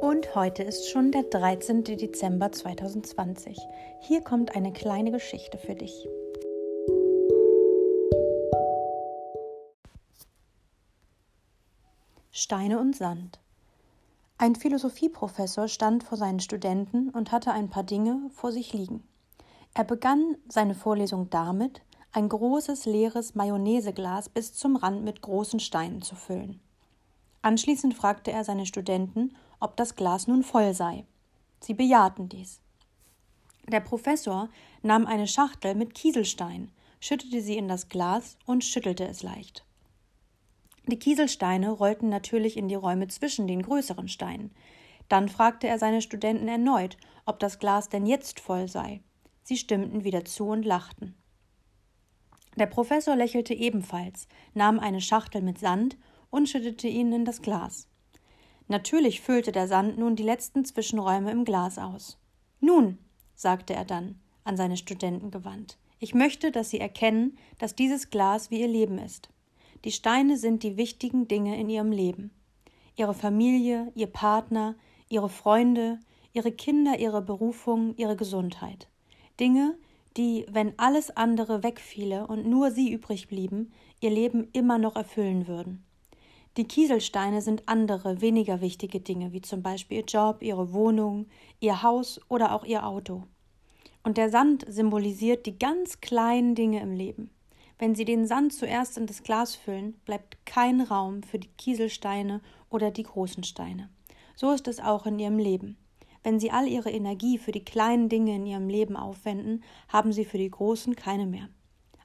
Und heute ist schon der 13. Dezember 2020. Hier kommt eine kleine Geschichte für dich. Steine und Sand. Ein Philosophieprofessor stand vor seinen Studenten und hatte ein paar Dinge vor sich liegen. Er begann seine Vorlesung damit, ein großes leeres Mayonnaiseglas bis zum Rand mit großen Steinen zu füllen. Anschließend fragte er seine Studenten, ob das Glas nun voll sei. Sie bejahten dies. Der Professor nahm eine Schachtel mit Kieselstein, schüttete sie in das Glas und schüttelte es leicht. Die Kieselsteine rollten natürlich in die Räume zwischen den größeren Steinen. Dann fragte er seine Studenten erneut, ob das Glas denn jetzt voll sei. Sie stimmten wieder zu und lachten. Der Professor lächelte ebenfalls, nahm eine Schachtel mit Sand und schüttete ihn in das Glas. Natürlich füllte der Sand nun die letzten Zwischenräume im Glas aus. Nun, sagte er dann, an seine Studenten gewandt, ich möchte, dass Sie erkennen, dass dieses Glas wie Ihr Leben ist. Die Steine sind die wichtigen Dinge in Ihrem Leben. Ihre Familie, Ihr Partner, Ihre Freunde, Ihre Kinder, Ihre Berufung, Ihre Gesundheit. Dinge, die, wenn alles andere wegfiele und nur Sie übrig blieben, Ihr Leben immer noch erfüllen würden. Die Kieselsteine sind andere, weniger wichtige Dinge, wie zum Beispiel ihr Job, ihre Wohnung, ihr Haus oder auch ihr Auto. Und der Sand symbolisiert die ganz kleinen Dinge im Leben. Wenn Sie den Sand zuerst in das Glas füllen, bleibt kein Raum für die Kieselsteine oder die großen Steine. So ist es auch in Ihrem Leben. Wenn Sie all Ihre Energie für die kleinen Dinge in Ihrem Leben aufwenden, haben Sie für die großen keine mehr.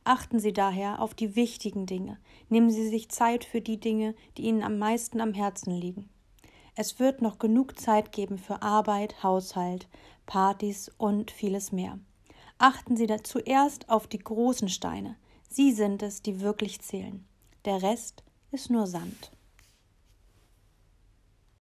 Achten Sie daher auf die wichtigen Dinge. Nehmen Sie sich Zeit für die Dinge, die Ihnen am meisten am Herzen liegen. Es wird noch genug Zeit geben für Arbeit, Haushalt, Partys und vieles mehr. Achten Sie zuerst auf die großen Steine. Sie sind es, die wirklich zählen. Der Rest ist nur Sand.